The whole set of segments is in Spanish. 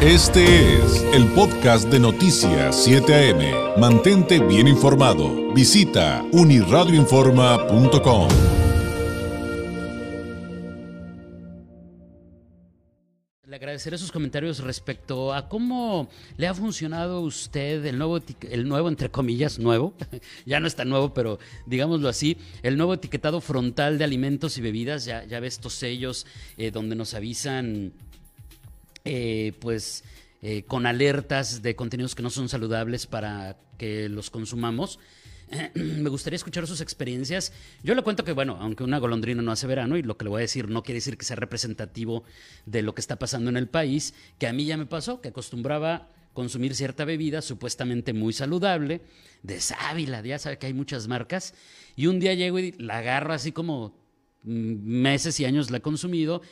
Este es el podcast de Noticias 7 AM. Mantente bien informado. Visita uniradioinforma.com. Le agradeceré sus comentarios respecto a cómo le ha funcionado a usted el nuevo, el nuevo, entre comillas, nuevo, ya no está nuevo, pero digámoslo así, el nuevo etiquetado frontal de alimentos y bebidas. Ya, ya ve estos sellos eh, donde nos avisan eh, pues eh, con alertas de contenidos que no son saludables para que los consumamos. me gustaría escuchar sus experiencias. Yo le cuento que, bueno, aunque una golondrina no hace verano, y lo que le voy a decir no quiere decir que sea representativo de lo que está pasando en el país, que a mí ya me pasó, que acostumbraba consumir cierta bebida supuestamente muy saludable, de sábila, ya sabe que hay muchas marcas, y un día llego y la agarro así como mm, meses y años la he consumido,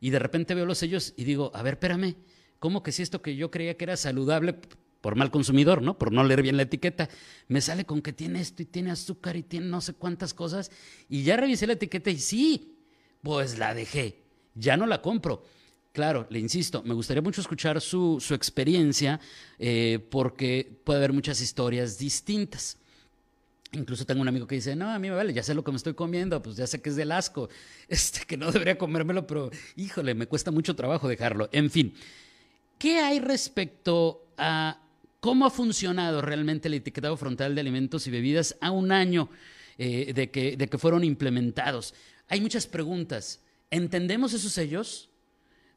y de repente veo los sellos y digo, a ver, espérame, ¿cómo que si esto que yo creía que era saludable por mal consumidor, ¿no? Por no leer bien la etiqueta, me sale con que tiene esto y tiene azúcar y tiene no sé cuántas cosas y ya revisé la etiqueta y sí, pues la dejé, ya no la compro. Claro, le insisto, me gustaría mucho escuchar su, su experiencia eh, porque puede haber muchas historias distintas. Incluso tengo un amigo que dice, no, a mí me vale, ya sé lo que me estoy comiendo, pues ya sé que es del asco, este, que no debería comérmelo, pero híjole, me cuesta mucho trabajo dejarlo. En fin, ¿qué hay respecto a cómo ha funcionado realmente el etiquetado frontal de alimentos y bebidas a un año eh, de, que, de que fueron implementados? Hay muchas preguntas. ¿Entendemos esos sellos?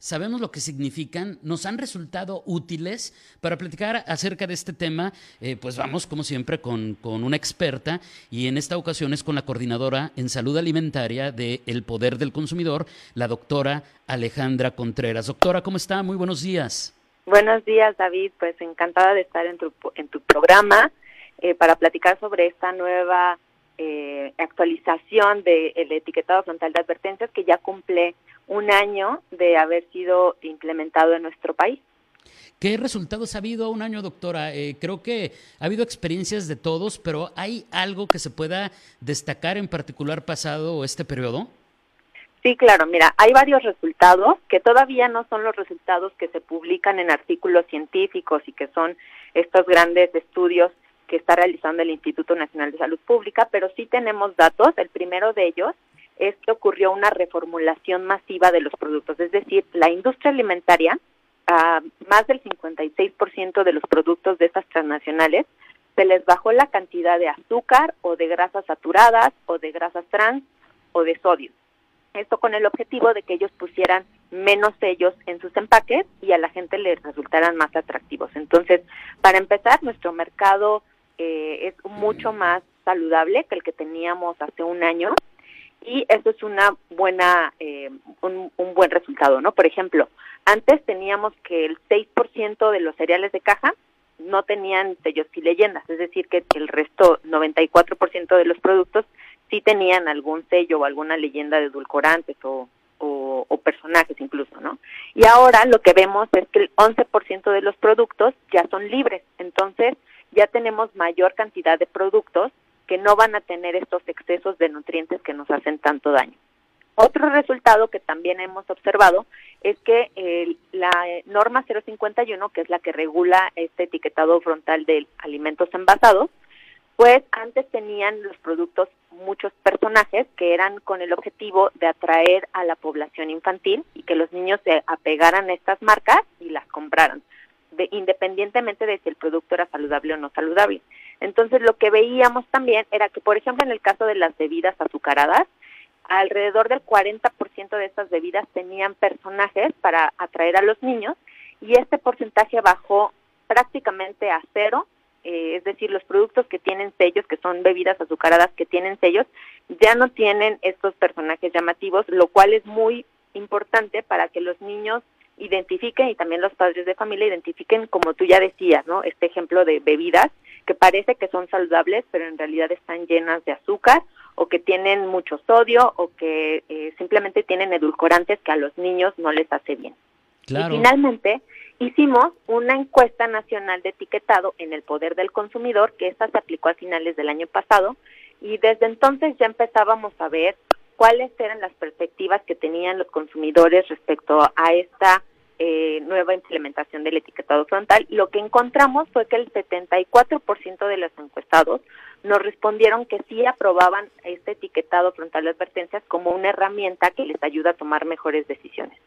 Sabemos lo que significan, nos han resultado útiles. Para platicar acerca de este tema, eh, pues vamos, como siempre, con, una experta y en esta ocasión es con la coordinadora en salud alimentaria de El Poder del Consumidor, la doctora Alejandra Contreras. Doctora, ¿cómo está? Muy buenos días. Buenos días, David. Pues encantada de estar en tu, en tu programa eh, para platicar sobre esta nueva eh, actualización del etiquetado frontal de advertencias que ya cumple un año de haber sido implementado en nuestro país. ¿Qué resultados ha habido un año, doctora? Eh, creo que ha habido experiencias de todos, pero ¿hay algo que se pueda destacar en particular pasado este periodo? Sí, claro, mira, hay varios resultados que todavía no son los resultados que se publican en artículos científicos y que son estos grandes estudios que está realizando el Instituto Nacional de Salud Pública, pero sí tenemos datos. El primero de ellos es que ocurrió una reformulación masiva de los productos, es decir, la industria alimentaria, más del 56% de los productos de estas transnacionales, se les bajó la cantidad de azúcar o de grasas saturadas o de grasas trans o de sodio. Esto con el objetivo de que ellos pusieran menos sellos en sus empaques y a la gente les resultaran más atractivos. Entonces, para empezar, nuestro mercado eh, es mucho más saludable que el que teníamos hace un año y eso es una buena eh, un, buen resultado, ¿no? Por ejemplo, antes teníamos que el 6% de los cereales de caja no tenían sellos y leyendas, es decir, que el resto, 94% de los productos sí tenían algún sello o alguna leyenda de edulcorantes o, o, o, personajes incluso, ¿no? Y ahora lo que vemos es que el 11% de los productos ya son libres, entonces ya tenemos mayor cantidad de productos que no van a tener estos excesos de nutrientes que nos hacen tanto daño. Otro resultado que también hemos observado es que la norma 051, que es la que regula este etiquetado frontal de alimentos envasados, pues antes tenían los productos muchos personajes que eran con el objetivo de atraer a la población infantil y que los niños se apegaran a estas marcas y las compraran independientemente de si el producto era saludable o no saludable. Entonces lo que veíamos también era que, por ejemplo, en el caso de las bebidas azucaradas, alrededor del 40% de estas bebidas tenían personajes para atraer a los niños y este porcentaje bajó prácticamente a cero, eh, es decir, los productos que tienen sellos, que son bebidas azucaradas que tienen sellos, ya no tienen estos personajes llamativos, lo cual es muy importante para que los niños identifiquen y también los padres de familia identifiquen, como tú ya decías, ¿no? Este ejemplo de bebidas que parece que son saludables, pero en realidad están llenas de azúcar o que tienen mucho sodio o que eh, simplemente tienen edulcorantes que a los niños no les hace bien. Y finalmente hicimos una encuesta nacional de etiquetado en el poder del consumidor, que esta se aplicó a finales del año pasado, y desde entonces ya empezábamos a ver cuáles eran las perspectivas que tenían los consumidores respecto a esta eh, nueva implementación del etiquetado frontal, lo que encontramos fue que el 74% de los encuestados nos respondieron que sí aprobaban este etiquetado frontal de advertencias como una herramienta que les ayuda a tomar mejores decisiones.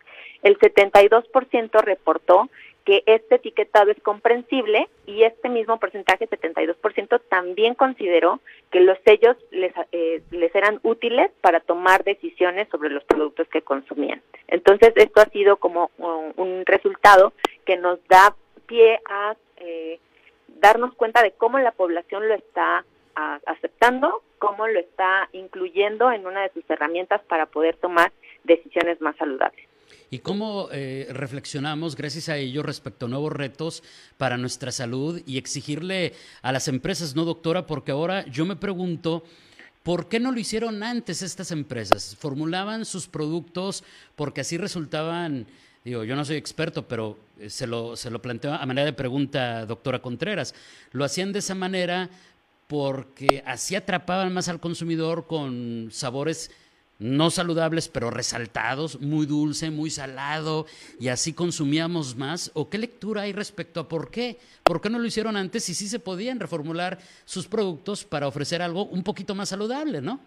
El 72% reportó que este etiquetado es comprensible y este mismo porcentaje, 72%, también consideró que los sellos les, eh, les eran útiles para tomar decisiones sobre los productos que consumían. Entonces, esto ha sido como un resultado que nos da pie a eh, darnos cuenta de cómo la población lo está aceptando, cómo lo está incluyendo en una de sus herramientas para poder tomar decisiones más saludables y cómo eh, reflexionamos gracias a ello respecto a nuevos retos para nuestra salud y exigirle a las empresas, ¿no, doctora? Porque ahora yo me pregunto, ¿por qué no lo hicieron antes estas empresas? Formulaban sus productos porque así resultaban, digo, yo no soy experto, pero eh, se lo, se lo planteo a manera de pregunta, doctora Contreras, lo hacían de esa manera porque así atrapaban más al consumidor con sabores no saludables, pero resaltados, muy dulce, muy salado, y así consumíamos más? ¿O qué lectura hay respecto a por qué? ¿Por qué no lo hicieron antes y sí se podían reformular sus productos para ofrecer algo un poquito más saludable, no?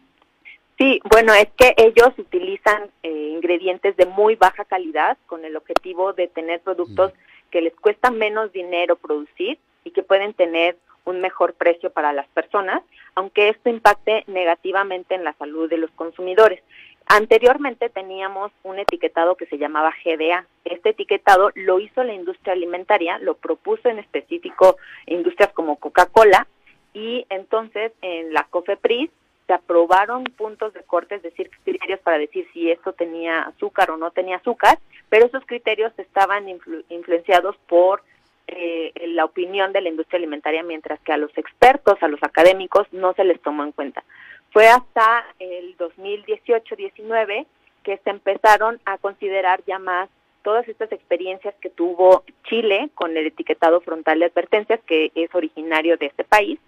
Sí, bueno, es que ellos utilizan eh, ingredientes de muy baja calidad con el objetivo de tener productos mm. que les cuesta menos dinero producir y que pueden tener un mejor precio para las personas, aunque esto impacte negativamente en la salud de los consumidores. Anteriormente teníamos un etiquetado que se llamaba GDA. Este etiquetado lo hizo la industria alimentaria, lo propuso en específico industrias como Coca-Cola y entonces en la COFEPRIS se aprobaron puntos de corte, es decir, criterios para decir si esto tenía azúcar o no tenía azúcar, pero esos criterios estaban influenciados por eh, la opinión de la industria alimentaria, mientras que a los expertos, a los académicos, no se les tomó en cuenta. Fue hasta el 2018-19 que se empezaron a considerar ya más todas estas experiencias que tuvo Chile con el etiquetado frontal de advertencias, que es originario de este país,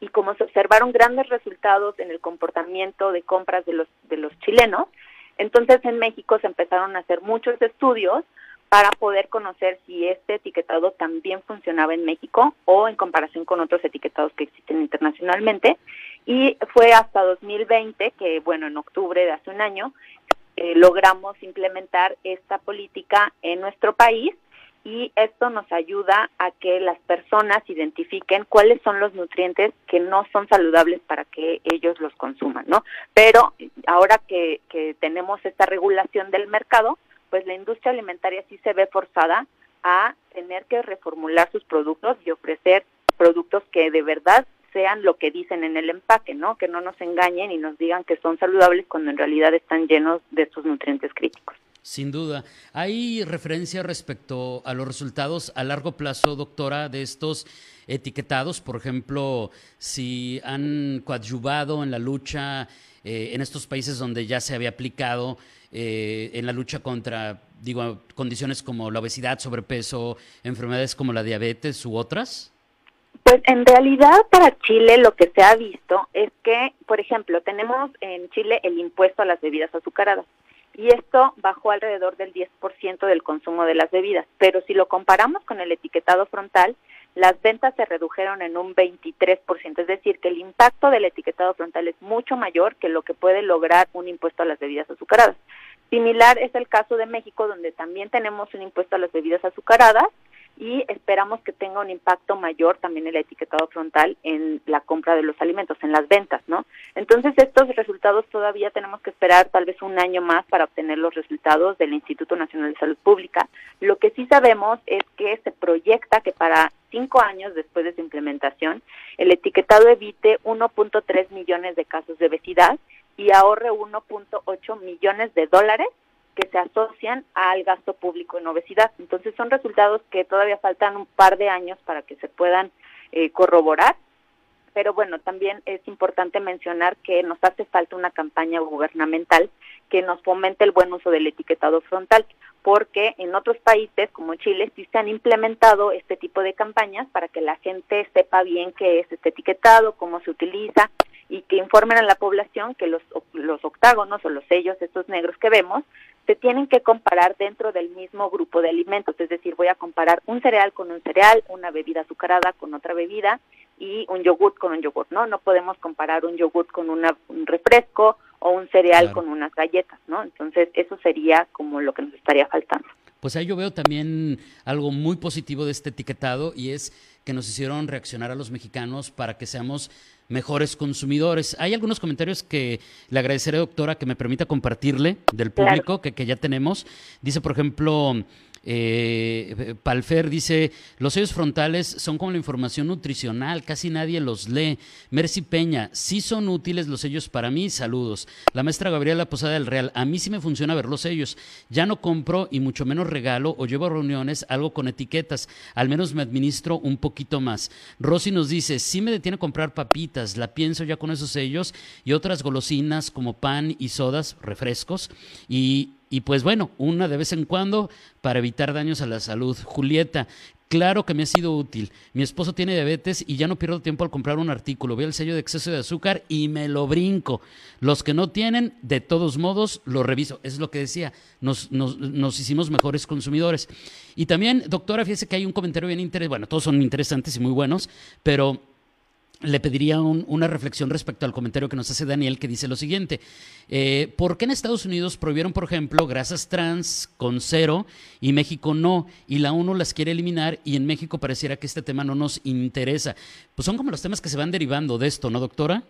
y como se observaron grandes resultados en el comportamiento de compras de los, de los chilenos, entonces en México se empezaron a hacer muchos estudios para poder conocer si este etiquetado también funcionaba en México o en comparación con otros etiquetados que existen internacionalmente. Y fue hasta 2020 que, bueno, en octubre de hace un año, eh, logramos implementar esta política en nuestro país y esto nos ayuda a que las personas identifiquen cuáles son los nutrientes que no son saludables para que ellos los consuman, ¿no? Pero ahora que, que tenemos esta regulación del mercado, pues la industria alimentaria sí se ve forzada a tener que reformular sus productos y ofrecer productos que de verdad sean lo que dicen en el empaque, ¿no? Que no nos engañen y nos digan que son saludables cuando en realidad están llenos de estos nutrientes críticos. Sin duda. ¿Hay referencia respecto a los resultados a largo plazo, doctora, de estos etiquetados? Por ejemplo, si han coadyuvado en la lucha eh, en estos países donde ya se había aplicado eh, en la lucha contra, digo, condiciones como la obesidad, sobrepeso, enfermedades como la diabetes u otras? Pues en realidad para Chile lo que se ha visto es que, por ejemplo, tenemos en Chile el impuesto a las bebidas azucaradas y esto bajó alrededor del 10% del consumo de las bebidas. Pero si lo comparamos con el etiquetado frontal, las ventas se redujeron en un 23%, es decir, que el impacto del etiquetado frontal es mucho mayor que lo que puede lograr un impuesto a las bebidas azucaradas. Similar es el caso de México, donde también tenemos un impuesto a las bebidas azucaradas, y esperamos que tenga un impacto mayor también el etiquetado frontal en la compra de los alimentos, en las ventas, ¿no? Entonces estos resultados todavía tenemos que esperar tal vez un año más para obtener los resultados del Instituto Nacional de Salud Pública. Lo que sí sabemos es que se proyecta que para cinco años después de su implementación, el etiquetado evite 1.3 millones de casos de obesidad y ahorre 1.8 millones de dólares que se asocian al gasto público en obesidad. Entonces son resultados que todavía faltan un par de años para que se puedan eh, corroborar, pero bueno, también es importante mencionar que nos hace falta una campaña gubernamental que nos fomente el buen uso del etiquetado frontal, porque en otros países como Chile sí se han implementado este tipo de campañas para que la gente sepa bien qué es este etiquetado, cómo se utiliza y que informen a la población que los, los octágonos o los sellos estos negros que vemos se tienen que comparar dentro del mismo grupo de alimentos, es decir, voy a comparar un cereal con un cereal, una bebida azucarada con otra bebida y un yogurt con un yogurt, ¿no? No podemos comparar un yogurt con un refresco o un cereal con unas galletas, ¿no? Entonces, eso sería como lo que nos estaría faltando. Pues ahí yo veo también algo muy positivo de este etiquetado y es que nos hicieron reaccionar a los mexicanos para que seamos mejores consumidores. Hay algunos comentarios que le agradeceré, doctora, que me permita compartirle del público que, que ya tenemos. Dice, por ejemplo, eh, Palfer dice, los sellos frontales son como la información nutricional, casi nadie los lee. Mercy Peña, sí son útiles los sellos para mí, saludos. La maestra Gabriela Posada del Real, a mí sí me funciona ver los sellos. Ya no compro y mucho menos regalo o llevo a reuniones algo con etiquetas, al menos me administro un poquito más. Rosy nos dice, sí me detiene comprar papitas, la pienso ya con esos sellos y otras golosinas como pan y sodas, refrescos y y pues bueno, una de vez en cuando para evitar daños a la salud. Julieta, claro que me ha sido útil. Mi esposo tiene diabetes y ya no pierdo tiempo al comprar un artículo. Veo el sello de exceso de azúcar y me lo brinco. Los que no tienen, de todos modos, lo reviso. Es lo que decía, nos, nos, nos hicimos mejores consumidores. Y también, doctora, fíjese que hay un comentario bien interesante. Bueno, todos son interesantes y muy buenos, pero le pediría una reflexión respecto al comentario que nos hace Daniel, que dice lo siguiente. Eh, ¿Por qué en Estados Unidos prohibieron, por ejemplo, grasas trans con cero y México no? Y la ONU las quiere eliminar y en México pareciera que este tema no nos interesa. Pues son como los temas que se van derivando de esto, ¿no, doctora?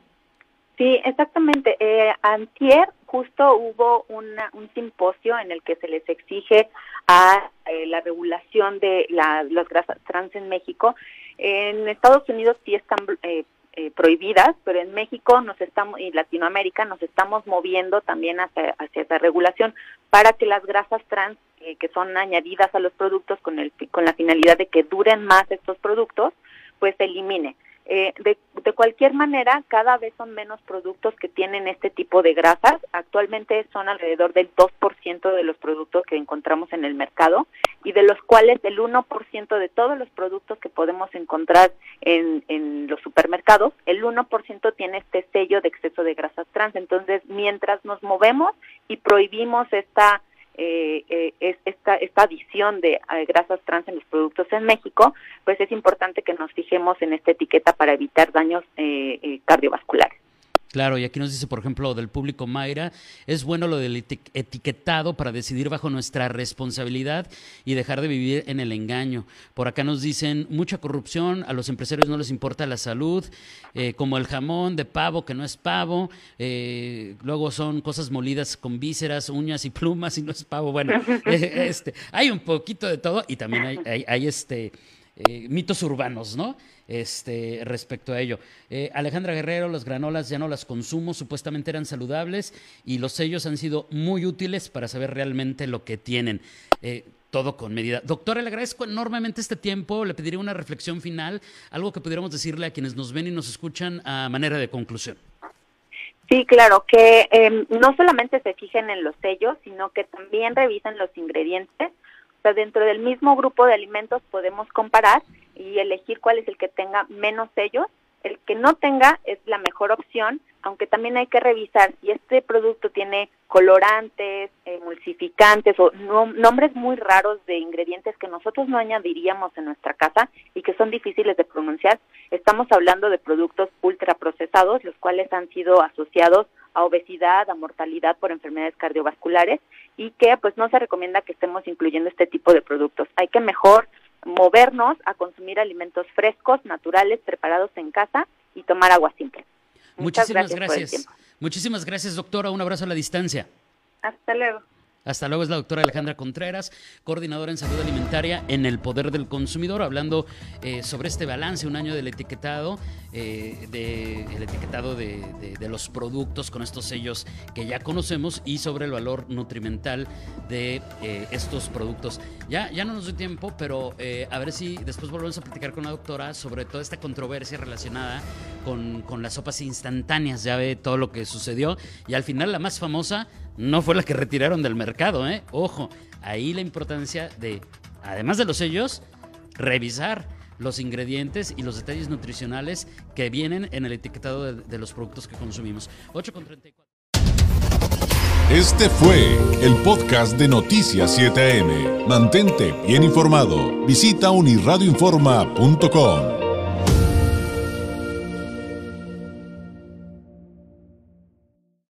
Sí, exactamente. Eh, antier justo hubo un simposio en el que se les exige a eh, la regulación de las grasas trans en México en Estados Unidos sí están eh, eh, prohibidas, pero en México nos estamos y Latinoamérica nos estamos moviendo también hacia, hacia esa regulación para que las grasas trans eh, que son añadidas a los productos con el con la finalidad de que duren más estos productos, pues se elimine. Eh, de, de, cualquier manera, cada vez son menos productos que tienen este tipo de grasas. Actualmente son alrededor del 2% de los productos que encontramos en el mercado y de los cuales el 1% de todos los productos que podemos encontrar en, en los supermercados, el 1% tiene este sello de exceso de grasas trans. Entonces, mientras nos movemos y prohibimos esta eh, eh, es esta, esta adición de eh, grasas trans en los productos en México, pues es importante que nos fijemos en esta etiqueta para evitar daños eh, cardiovasculares. Claro, y aquí nos dice, por ejemplo, del público Mayra, es bueno lo del etiquetado para decidir bajo nuestra responsabilidad y dejar de vivir en el engaño. Por acá nos dicen, mucha corrupción, a los empresarios no les importa la salud, eh, como el jamón de pavo que no es pavo, eh, luego son cosas molidas con vísceras, uñas y plumas y no es pavo. Bueno, eh, este, hay un poquito de todo y también hay, hay este eh, mitos urbanos, ¿no? Este, respecto a ello. Eh, Alejandra Guerrero, las granolas ya no las consumo, supuestamente eran saludables y los sellos han sido muy útiles para saber realmente lo que tienen. Eh, todo con medida. Doctora, le agradezco enormemente este tiempo. Le pediría una reflexión final, algo que pudiéramos decirle a quienes nos ven y nos escuchan a manera de conclusión. Sí, claro, que em, no solamente se fijen en los sellos, sino que también revisen los ingredientes dentro del mismo grupo de alimentos podemos comparar y elegir cuál es el que tenga menos sellos. El que no tenga es la mejor opción, aunque también hay que revisar si este producto tiene colorantes, emulsificantes o nombres muy raros de ingredientes que nosotros no añadiríamos en nuestra casa y que son difíciles de pronunciar. Estamos hablando de productos ultraprocesados, los cuales han sido asociados a obesidad, a mortalidad por enfermedades cardiovasculares y que pues no se recomienda que estemos incluyendo este tipo de productos. Hay que mejor movernos a consumir alimentos frescos, naturales, preparados en casa y tomar agua simple. Muchísimas gracias. Muchísimas gracias, doctora. Un abrazo a la distancia. Hasta luego. Hasta luego es la doctora Alejandra Contreras, coordinadora en salud alimentaria en el Poder del Consumidor, hablando eh, sobre este balance, un año del etiquetado, eh, de, etiquetado de, los productos con estos sellos que ya conocemos y sobre el valor nutrimental de eh, estos productos. Ya, ya no nos doy tiempo, pero a ver si después volvemos a platicar con la doctora sobre toda esta controversia relacionada con, con las sopas instantáneas. Ya ve todo lo que sucedió y al final la más famosa no fue la que retiraron del mercado, ¿eh? Ojo, ahí la importancia de, además de los sellos, revisar los ingredientes y los detalles nutricionales que vienen en el etiquetado de, los productos que consumimos. 8 con 34. Este fue el podcast de Noticias 7am. Mantente bien informado. Visita unirradioinforma.com.